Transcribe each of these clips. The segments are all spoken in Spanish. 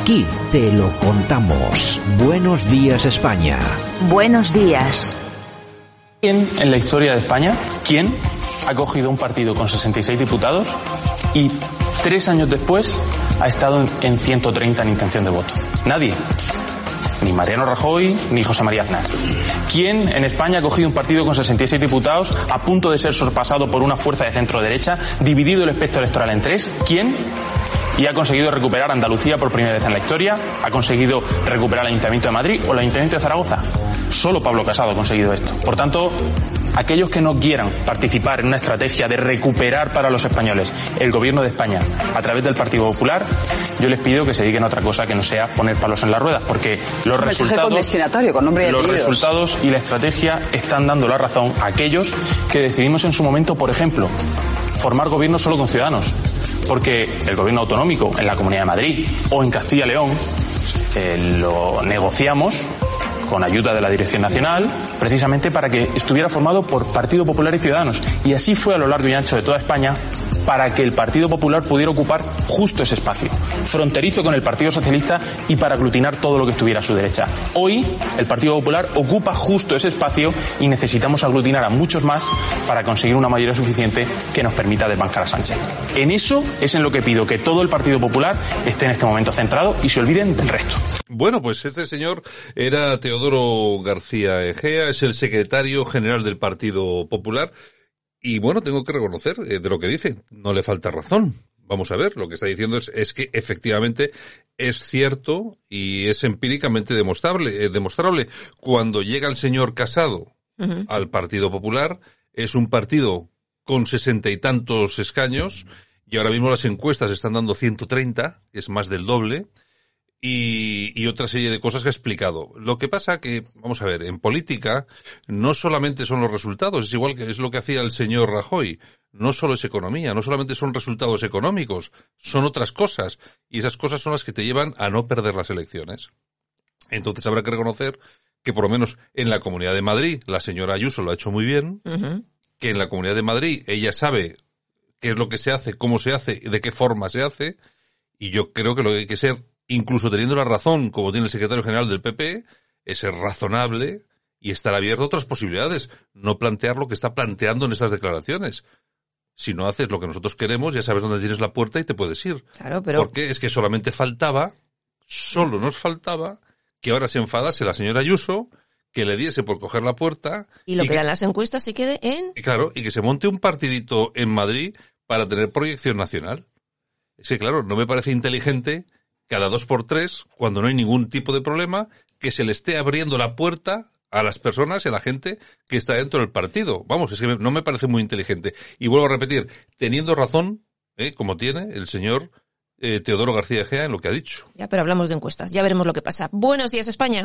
Aquí te lo contamos. Buenos días España. Buenos días. ¿Quién en la historia de España, quién ha cogido un partido con 66 diputados y tres años después ha estado en- en 130 en intención de voto? Nadie. Ni Mariano Rajoy ni José María Aznar. ¿Quién en España ha cogido un partido con 66 diputados a punto de ser sorpasado por una fuerza de centro derecha, dividido el espectro electoral en tres? ¿Quién? Y ha conseguido recuperar Andalucía por primera vez en la historia, ha conseguido recuperar el Ayuntamiento de Madrid o el Ayuntamiento de Zaragoza. Solo Pablo Casado ha conseguido esto. Por tanto, aquellos que no quieran participar en una estrategia de recuperar para los españoles el gobierno de España a través del Partido Popular, yo les pido que se dediquen a otra cosa que no sea poner palos en las ruedas, porque los Un resultados, con destinatario, con nombre y los apellidos. resultados y la estrategia están dando la razón a aquellos que decidimos en su momento, por ejemplo, formar gobierno solo con ciudadanos. Porque el gobierno autonómico en la Comunidad de Madrid o en Castilla y León eh, lo negociamos con ayuda de la Dirección Nacional, precisamente para que estuviera formado por Partido Popular y Ciudadanos. Y así fue a lo largo y ancho de toda España para que el Partido Popular pudiera ocupar justo ese espacio, fronterizo con el Partido Socialista y para aglutinar todo lo que estuviera a su derecha. Hoy el Partido Popular ocupa justo ese espacio y necesitamos aglutinar a muchos más para conseguir una mayoría suficiente que nos permita desbancar a Sánchez. En eso es en lo que pido que todo el Partido Popular esté en este momento centrado y se olviden del resto. Bueno, pues este señor era Teodoro García Egea, es el secretario general del Partido Popular. Y bueno, tengo que reconocer eh, de lo que dice, no le falta razón. Vamos a ver, lo que está diciendo es, es que efectivamente es cierto y es empíricamente demostrable, eh, demostrable. Cuando llega el señor Casado al Partido Popular, es un partido con sesenta y tantos escaños, y ahora mismo las encuestas están dando 130, que es más del doble, y, y otra serie de cosas que ha explicado. Lo que pasa que, vamos a ver, en política no solamente son los resultados, es igual que es lo que hacía el señor Rajoy. No solo es economía, no solamente son resultados económicos, son otras cosas. Y esas cosas son las que te llevan a no perder las elecciones. Entonces habrá que reconocer que por lo menos en la Comunidad de Madrid la señora Ayuso lo ha hecho muy bien, que en la Comunidad de Madrid ella sabe qué es lo que se hace, cómo se hace y de qué forma se hace, y yo creo que lo que hay que ser, incluso teniendo la razón, como tiene el secretario general del PP, es ser razonable y estar abierto a otras posibilidades, no plantear lo que está planteando en estas declaraciones. Si no haces lo que nosotros queremos, ya sabes dónde tienes la puerta y te puedes ir. Claro, pero Porque es que solamente faltaba, solo nos faltaba, que ahora se enfadase la señora Ayuso, que le diese por coger la puerta. y lo que que- dan las encuestas se quede en Claro, y que se monte un partidito en Madrid para tener proyección nacional. Es que, claro, no me parece inteligente cada dos por tres, cuando no hay ningún tipo de problema, que se le esté abriendo la puerta a las personas y a la gente que está dentro del partido. Vamos, es que no me parece muy inteligente. Y vuelvo a repetir, teniendo razón, ¿eh? como tiene el señor eh, Teodoro García Egea en lo que ha dicho. Ya, pero hablamos de encuestas. Ya veremos lo que pasa. Buenos días, España.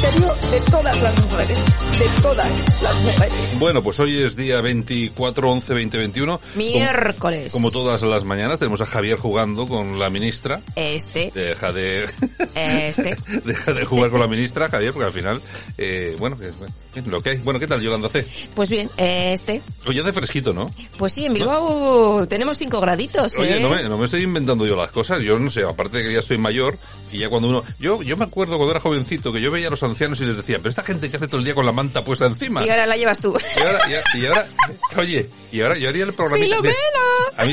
de todas las mujeres. De todas las mujeres. Bueno, pues hoy es día 24, 11, 20, 21. Miércoles. Como, como todas las mañanas, tenemos a Javier jugando con la ministra. Este, Deja de, este. deja de jugar con la ministra, Javier, porque al final, eh, bueno, lo que hay. Bueno, ¿qué tal, Yolanda C? Pues bien, este. Oye, hace fresquito, ¿no? Pues sí, en Bilbao tenemos cinco graditos, ¿eh? Oye, no me, no me estoy inventando yo las cosas, yo no sé, aparte de que ya estoy mayor, y ya cuando uno... Yo yo me acuerdo cuando era jovencito que yo veía los ancianos y les decía, pero esta gente que hace todo el día con la manta puesta encima. Y ahora la llevas tú. Y ahora, y, y ahora, oye, y ahora yo haría el programa... ¡Filomena! A mí,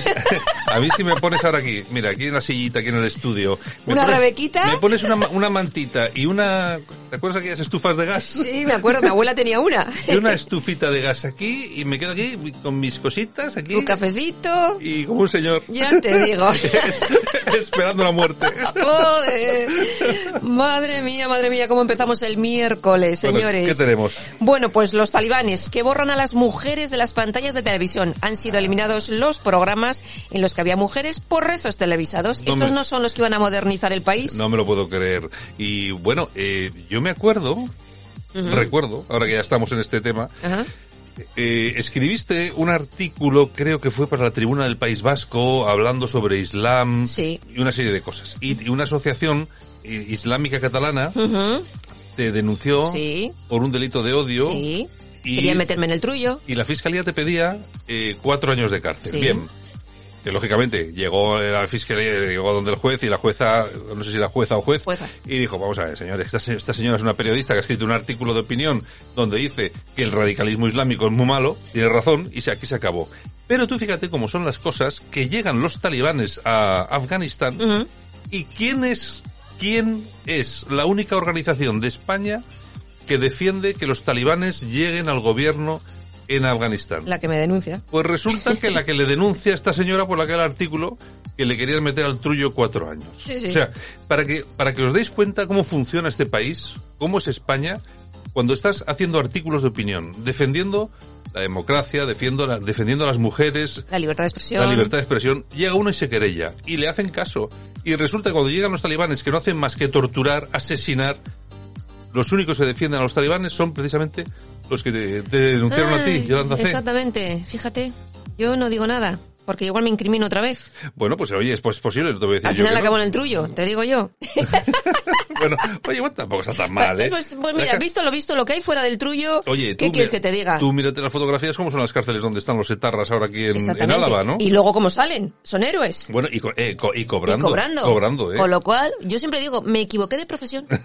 a mí si me pones ahora aquí, mira, aquí en la sillita, aquí en el estudio. me ¿Una pones- rebequita? Me pones una, ma- una mantita y una... ¿Te acuerdas aquellas estufas de gas? Sí, me acuerdo, mi abuela tenía una. Y una estufita de gas aquí y me quedo aquí con mis cositas aquí. Tu cafecito. Y como un señor. Ya te digo. Es- esperando la muerte. Joder. Madre mía, madre mía, cómo empezamos el miércoles, Bueno, señores. ¿Qué tenemos? Bueno, pues los talibanes que borran a las mujeres de las pantallas de televisión. Han sido eliminados los programas en los que había mujeres por rezos televisados. No Estos me- no son los que iban a modernizar el país. No me lo puedo creer. Y bueno, eh, yo me acuerdo, recuerdo, ahora que ya estamos en este tema, eh, escribiste un artículo, creo que fue para la Tribuna del País Vasco, hablando sobre Islam Sí. y una serie de cosas. Y, y una asociación eh, islámica catalana te denunció Sí. por un delito de odio Sí. y, Quería meterme en el trullo. y la fiscalía te pedía eh, cuatro años de cárcel. Sí. Bien. Que lógicamente llegó la fiscalía, llegó donde el juez y la jueza, no sé si la jueza o juez, Jueza. y dijo, vamos a ver, señores, esta, se- esta señora es una periodista que ha escrito un artículo de opinión donde dice que el radicalismo islámico es muy malo, tiene razón, y se, aquí se acabó. Pero tú fíjate cómo son las cosas, que llegan los talibanes a Afganistán, y quién es, quién es la única organización de España que defiende que los talibanes lleguen al gobierno en Afganistán. La que me denuncia. Pues resulta que la que le denuncia a esta señora por aquel artículo que le querían meter al trullo cuatro años. Sí, sí. O sea, para que, para que os deis cuenta cómo funciona este país, cómo es España, cuando estás haciendo artículos de opinión, defendiendo la democracia, defendiendo, la- defendiendo a las mujeres, La libertad de expresión. la libertad de expresión, llega uno y se querella. Y le hacen caso. Y resulta que cuando llegan los talibanes que no hacen más que torturar, asesinar, los únicos que defienden a los talibanes son precisamente los que te, te denunciaron a ti, Yolanda C. Exactamente. Fíjate, yo no digo nada. Porque igual me incrimino otra vez. Bueno, pues oye, es posible, no te voy a decir Al yo final que no. acabo en el trullo, te digo yo. Bueno, oye, bueno, tampoco está tan mal, ¿eh? Pues, pues mira, visto lo visto, lo que hay fuera del trullo, Oye, ¿qué quieres que te diga? Tú mírate las fotografías, cómo son las cárceles donde están los etarras ahora aquí en, en. Álava, ¿no? Y luego cómo salen, son héroes. Bueno, y, co- eh, co- y cobrando. y cobrando. Cobrando, ¿eh? Con lo cual, yo siempre digo, me equivoqué de profesión.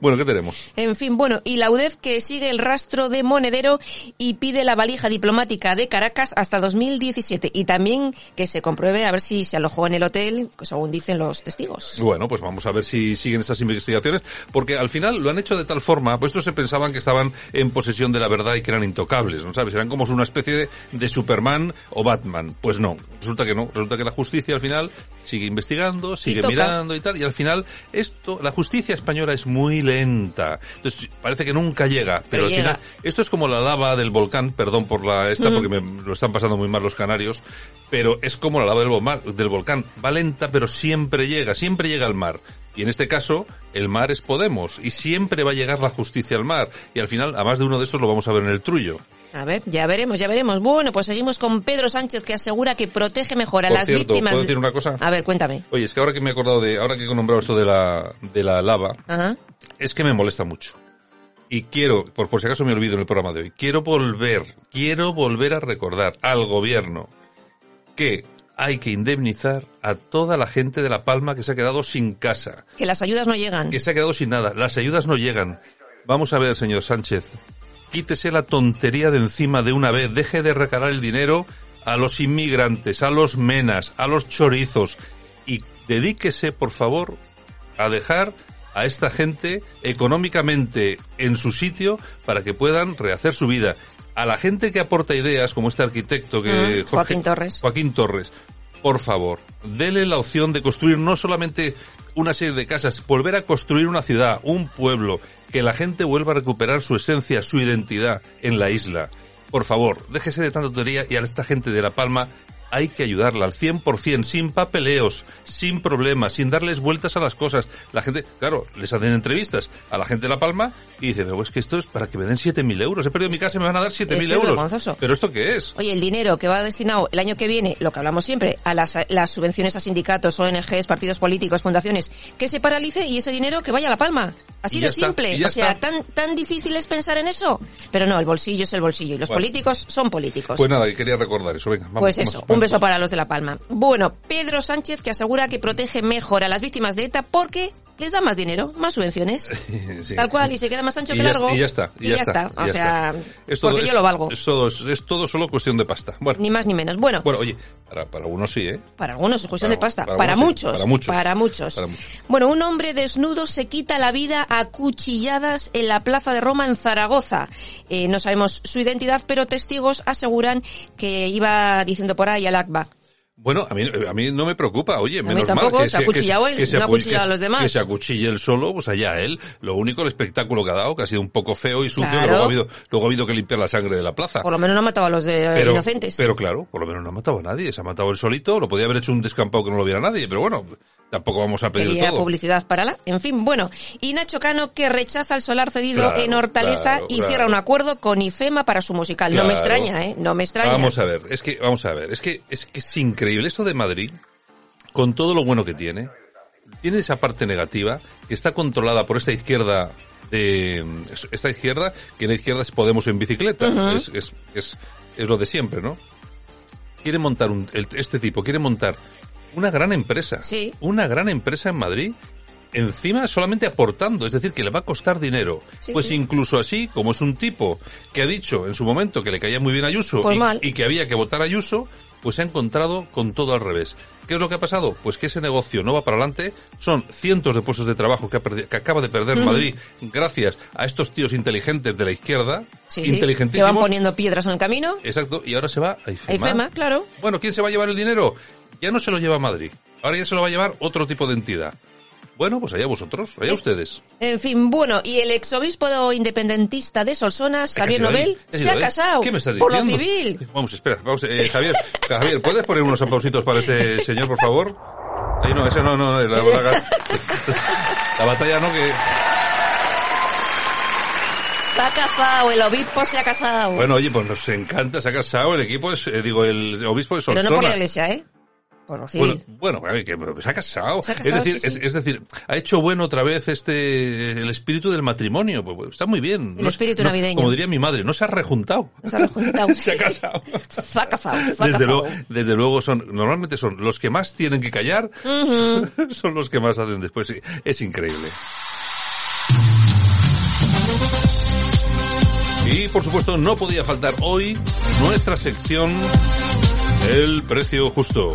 Bueno, ¿qué tenemos? En fin, bueno, y la UDEF que sigue el rastro de Monedero y pide la valija diplomática de Caracas hasta 2017 y también que se compruebe a ver si se alojó en el hotel, según dicen los testigos. Bueno, pues vamos a ver si siguen estas investigaciones, porque al final lo han hecho de tal forma, pues estos se pensaban que estaban en posesión de la verdad y que eran intocables, ¿no sabes? Eran como una especie de, de Superman o Batman. Pues no, resulta que no, resulta que la justicia al final sigue investigando, sigue mirando y tal, y al final esto, la justicia española es muy lenta. Entonces parece que nunca llega, pero, Pero al llega. final, esto es como la lava del volcán, perdón por la esta, Ujú. porque me lo están pasando muy mal los canarios, pero es como la lava del volcán, va lenta, pero siempre llega, siempre llega al mar. Y en este caso, el mar es Podemos, y siempre va a llegar la justicia al mar. Y al final, a más de uno de estos lo vamos a ver en el trullo. A ver, ya veremos, ya veremos. Bueno, pues seguimos con Pedro Sánchez que asegura que protege mejor a Por las cierto, víctimas. ¿puedo de- decir una cosa? A ver, cuéntame. Oye, es que ahora que me he acordado de, ahora que he nombrado esto de la, de la lava, Ajá. es que me molesta mucho. Y quiero, por, por si acaso me olvido en el programa de hoy, quiero volver, quiero volver a recordar al gobierno que hay que indemnizar a toda la gente de La Palma que se ha quedado sin casa, Que las ayudas no llegan. que se ha quedado sin nada. Las ayudas no llegan. Vamos a ver, señor Sánchez, quítese la tontería de encima de una vez, deje de recalar el dinero a los inmigrantes, a los menas, a los chorizos y dedíquese, por favor, a dejar a esta gente económicamente en su sitio para que puedan rehacer su vida. A la gente que aporta ideas, como este arquitecto que Jorge- Joaquín Torres. Joaquín Torres, por favor, dele la opción de construir no solamente una serie de casas, volver a construir una ciudad, un pueblo, que la gente vuelva a recuperar su esencia, su identidad en la isla. Por favor, déjese de tanta tontería y a esta gente de La Palma hay que ayudarla al 100%, sin papeleos, sin problemas, sin darles vueltas a las cosas. La gente, claro, les hacen entrevistas a la gente de La Palma y dice, pero es que esto es para que me den 7.000 euros. He perdido mi casa y me van a dar 7.000 Esto es euros. ¿Pero esto qué es? Oye, el dinero que va destinado el año que viene, lo que hablamos siempre, a las, las subvenciones a sindicatos, ONGs, partidos políticos, fundaciones, que se paralice y ese dinero que vaya a la palma. Así Y de está, simple. y o sea, está. tan, tan difícil es pensar en eso. Pero no, el bolsillo es el bolsillo y los Bueno. políticos son políticos. Pues nada, que quería recordar eso. Venga, vamos. Pues eso, vamos. un beso para los de La Palma. Bueno, Pedro Sánchez que asegura que protege mejor a las víctimas de ETA porque les da más dinero, más subvenciones. Sí. Tal cual, y se queda más ancho Y que ya- largo. y ya está, y ya está, O y ya sea, está. Es todo- porque es- yo lo valgo. Es todo, es todo solo cuestión de pasta. Bueno, Ni más ni menos. Bueno, bueno oye, para, para unos sí, ¿eh? para algunos es cuestión Para- de pasta. para Para, algunos sí, muchos, para muchos. Para muchos. Para muchos. Bueno, un hombre desnudo se quita la vida a cuchilladas en la Plaza de Roma en Zaragoza. Eh, no sabemos su identidad, pero testigos aseguran que iba diciendo por ahí al Akba. Bueno, a mí, a mí no me preocupa, oye, mí menos tampoco, mal que se ha acuchillado él, no ha acu- acuchillado a los demás. Que se acuchille él solo, pues allá él. Lo único, el espectáculo que ha dado, que ha sido un poco feo y sucio, Claro. que luego ha habido, luego ha habido que limpiar la sangre de la plaza. Por lo menos no ha matado a los de inocentes. Pero claro, por lo menos no ha matado a nadie. Se ha matado él solito. Lo podía haber hecho un descampado que no lo viera nadie. Pero bueno, tampoco vamos a pedir todo. publicidad para la. En fin, bueno. Y Nacho Cano que rechaza el solar cedido Claro, en Hortaleza claro, y claro. cierra un acuerdo con IFEMA para su musical. No me extraña, ¿eh? No me extraña. Vamos a ver, es que, vamos a ver, es que, es que es increíble. Esto de Madrid, con todo lo bueno que tiene, tiene esa parte negativa que está controlada por esta izquierda de, esta izquierda, que en la izquierda es Podemos en bicicleta. Es, es, es, es lo de siempre, ¿no? Quiere montar un, el- este tipo, quiere montar una gran empresa. Sí. Una gran empresa en Madrid. Encima solamente aportando, es decir, que le va a costar dinero. Sí, pues sí. incluso así, como es un tipo que ha dicho en su momento que le caía muy bien a Ayuso Pues y, mal. y que había que votar a Ayuso, pues se ha encontrado con todo al revés. ¿Qué es lo que ha pasado? Pues que ese negocio no va para adelante, son cientos de puestos de trabajo que, ha perdi- que acaba de perder. Madrid gracias a estos tíos inteligentes de la izquierda, Sí, sí, que inteligentísimos. van poniendo piedras en el camino. Exacto, y ahora se va a IFEMA. A IFEMA, claro. Bueno, ¿quién se va a llevar el dinero? Ya no se lo lleva Madrid. Ahora ya se lo va a llevar otro tipo de entidad. Bueno, pues allá vosotros, allá ustedes. En fin, bueno, y el exobispo independentista de Solsona, Xavier ¿Qué ha sido ahí? Nobel, ¿Qué ha se ha casado. ¿Qué me estás Por lo diciendo? civil. Vamos, espera, vamos, eh, Javier, Javier, ¿puedes poner unos aplausitos para este señor, por favor? Ahí no, ese no, no, la, la- la batalla no, que... Se ha casado, el obispo se ha casado. Bueno, oye, pues nos encanta, se ha casado, el equipo es, eh, digo, el obispo de pero Solsona. no por la iglesia, ¿eh? Por lo civil. Bueno, bueno, que se ha casado. Se ha casado, es decir, sí, sí. Es, es decir, ha hecho bueno otra vez este el espíritu del matrimonio. Pues, pues, está muy bien. El No- espíritu no- navideño. Como diría mi madre, no se ha rejuntado. Se ha rejuntado. se ha casado. Se ha casado, Desde luego, desde luego son, normalmente son los que más tienen que callar, son los que más hacen después. Es increíble. Y por supuesto no podía faltar hoy nuestra sección El precio justo.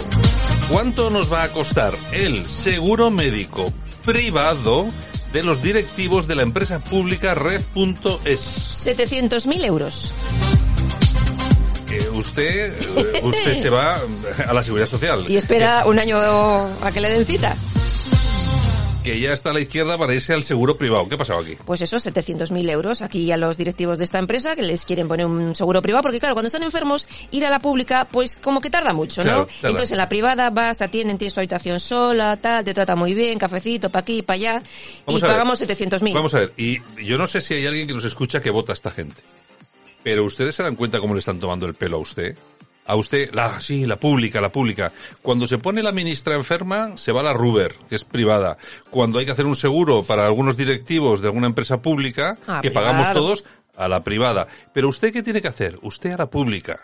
¿Cuánto nos va a costar el seguro médico privado de los directivos de la empresa pública Red.es? 700.000 euros. Usted, eh, usted se va a la seguridad social. Y espera un año a que le den cita. Que ya está a la izquierda para irse al seguro privado. ¿Qué ha pasado aquí? Pues eso, 700.000 euros aquí a los directivos de esta empresa que les quieren poner un seguro privado, porque claro, cuando están enfermos, ir a la pública, pues como que tarda mucho, ¿no? Claro, tarda. Entonces en la privada vas, te atienden, tienes tu habitación sola, tal, te trata muy bien, cafecito para aquí, para allá, Vamos y pagamos 700.000. Vamos a ver, y yo no sé si hay alguien que nos escucha que vota a esta gente. Pero ustedes se dan cuenta cómo le están tomando el pelo a usted. A usted, la, sí, la pública, la pública. Cuando se pone la ministra enferma, se va a la Ruber, que es privada. Cuando hay que hacer un seguro para algunos directivos de alguna empresa pública, Ah, que pagamos todos, a la privada. Pero usted, ¿qué tiene que hacer? Usted a la pública.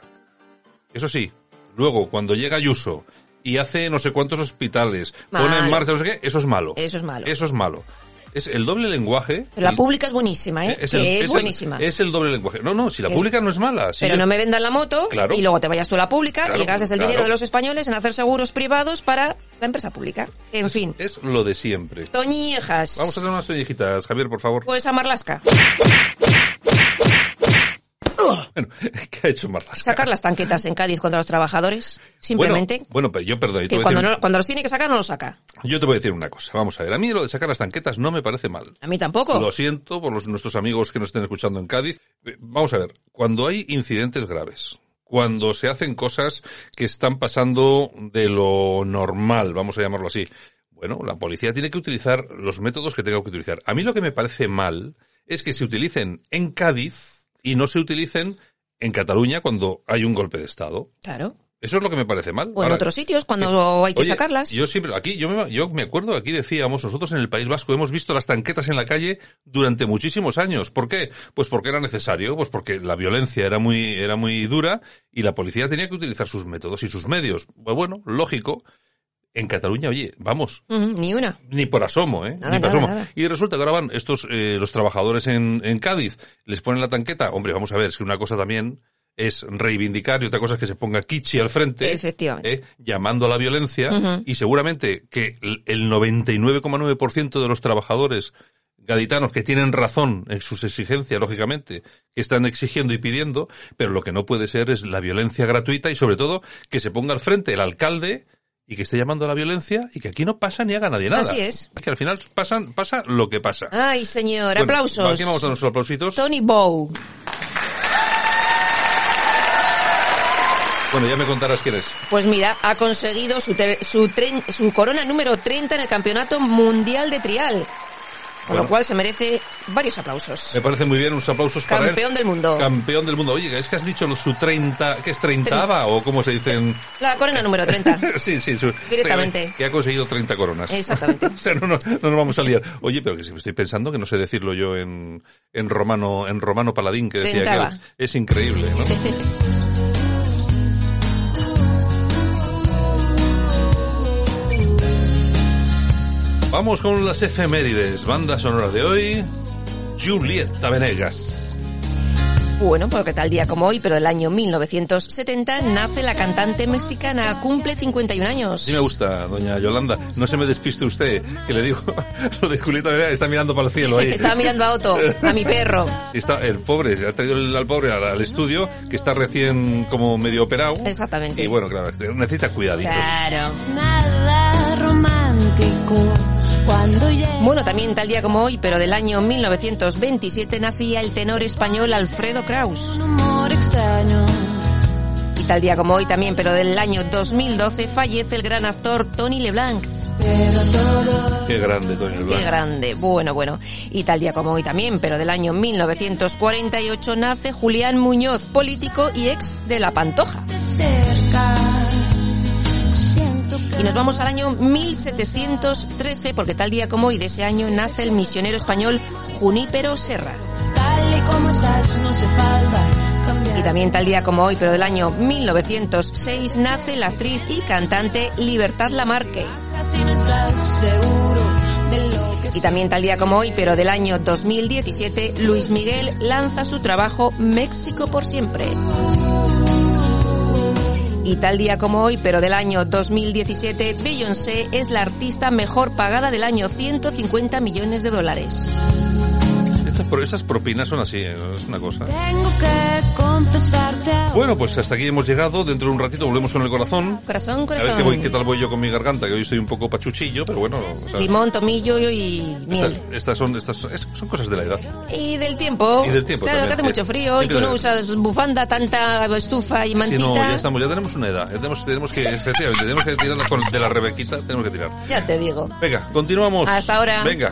Eso sí, luego, cuando llega Ayuso y hace no sé cuántos hospitales, pone en marcha no sé qué, eso es malo. Eso es malo. Eso es malo. Es el doble lenguaje. Pero la el- pública es buenísima, ¿eh? es que el- es, es el- buenísima. es el doble lenguaje. No, no, si la Es- pública no es mala. si Pero yo- no me vendan la moto Claro. y luego te vayas tú a la pública Claro, y gastes el claro. dinero de los españoles en hacer seguros privados para la empresa pública. En fin, Es lo de siempre. Toñejas. Vamos a hacer unas toñejitas, Javier, por favor. Pues a Marlasca. Bueno, ¿qué ha hecho Marlasca? Sacar las tanquetas en Cádiz contra los trabajadores. Simplemente. Bueno, bueno, pero yo perdón. que cuando, decir- no- cuando los tiene que sacar, no los saca. Yo te voy a decir una cosa. Vamos a ver. A mí lo de sacar las tanquetas no me parece mal. A mí tampoco. Lo siento por los, nuestros amigos que nos estén escuchando en Cádiz. Eh, Vamos a ver, cuando hay incidentes graves, cuando se hacen cosas que están pasando de lo normal, vamos a llamarlo así, bueno, la policía tiene que utilizar los métodos que tenga que utilizar. A mí lo que me parece mal es que se utilicen en Cádiz y no se utilicen en Cataluña cuando hay un golpe de Estado. Claro. Eso es lo que me parece mal. O en Ahora, otros sitios cuando hay que Oye, sacarlas. Yo siempre, aquí, yo me, yo me acuerdo, aquí decíamos, nosotros en el País Vasco hemos visto las tanquetas en la calle durante muchísimos años. ¿Por qué? Pues porque era necesario, pues porque la violencia era muy, era muy dura y la policía tenía que utilizar sus métodos y sus medios. Pues bueno, lógico. En Cataluña, oye, vamos, Ni una. ni por asomo, ¿eh? Nada, ni por nada, asomo. nada. Y resulta que ahora van estos, eh, los trabajadores en, en Cádiz, les ponen la tanqueta. Hombre, vamos a ver, es que una cosa también es reivindicar y otra cosa es que se ponga Kichi al frente. Efectivamente. ¿eh? llamando a la violencia y seguramente que el el 99,9% de los trabajadores gaditanos que tienen razón en sus exigencias, lógicamente, que están exigiendo y pidiendo, pero lo que no puede ser es la violencia gratuita y sobre todo que se ponga al frente el alcalde y que esté llamando a la violencia y que aquí no pasa ni haga nadie nada. Así es. Que al final pasan, pasa lo que pasa. Ay, señor, Bueno, aplausos. Aquí vamos a nuestros aplausitos. Tony Bow. Bueno, ya me contarás quién es. Pues mira, ha conseguido su, su corona número 30 en el Campeonato Mundial de Trial. Con Bueno. lo cual se merece varios aplausos. Me parece muy bien, unos aplausos para él. Campeón del mundo. Campeón del mundo. Oye, es que has dicho su 30, ¿qué es 30 o cómo se dicen? La corona número 30. Sí, sí, su- Directamente. Que ha conseguido 30 coronas. Exactamente. o sea, no, no, no nos vamos a liar. Oye, pero que si me estoy pensando que no sé decirlo yo en, en romano, en romano paladín que decía Trentava. aquel. Es increíble, ¿no? Vamos con las efemérides. Banda sonora de hoy, Julieta Venegas. Bueno, porque tal día como hoy, pero del año 1970, nace la cantante mexicana. Cumple 51 años. Sí me gusta, doña Yolanda. No se me despiste usted, que le digo lo de Julieta Venegas, está mirando para el cielo ahí. Estaba mirando a Otto, a mi perro. Está el pobre, se ha traído el- al pobre al, al estudio, que está recién como medio operado. Exactamente. Y bueno, claro, este, necesita cuidaditos. Claro. Nada romántico. Bueno, también tal día como hoy, pero del año 1927, nacía el tenor español Alfredo Kraus. Un humor extraño. Y tal día como hoy también, pero del año 2012, fallece el gran actor Tony LeBlanc. Pero todo Qué grande, Toño Qué Blanco. grande, bueno, bueno. Y tal día como hoy también, pero del año 1948, nace Julián Muñoz, político y ex de La Pantoja. de cerca. Y nos vamos al año 1713, porque tal día como hoy de ese año nace el misionero español Junípero Serra. y también tal día como hoy, pero del año 1906, nace la actriz y cantante Libertad Lamarque. Y también tal día como hoy, pero del año 2017, Luis Miguel lanza su trabajo México por siempre. Y tal día como hoy, pero del año 2017, Beyoncé es la artista mejor pagada del año 150 millones de dólares. Estas propinas son así, ¿eh? es una cosa. tengo que confesarte. Bueno, pues hasta aquí hemos llegado. Dentro de un ratito volvemos con el corazón. Corazón, A ver corazón. qué, voy, qué tal voy yo con mi garganta, que hoy estoy un poco pachuchillo, pero bueno. sea, Limón, tomillo y miel. estas, estas son, estas es- son cosas de la edad. Y del tiempo. Y del tiempo Claro, que hace sí. mucho frío y tú no usas bufanda, tanta estufa y Sí, mantita. no, ya estamos, ya tenemos una edad. Ya tenemos, tenemos que, efectivamente, tenemos que tirar de la Rebequita, tenemos que tirar. Ya te digo. Venga, continuamos. Hasta ahora. Venga.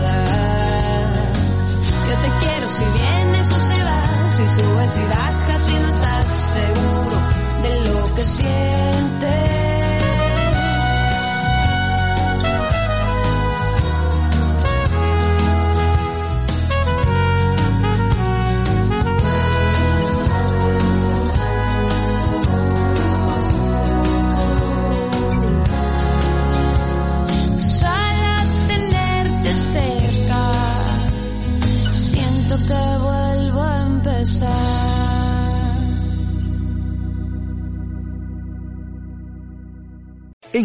Te quiero si vienes o si vas. Si subes y bajas y no estás seguro de lo que sientes.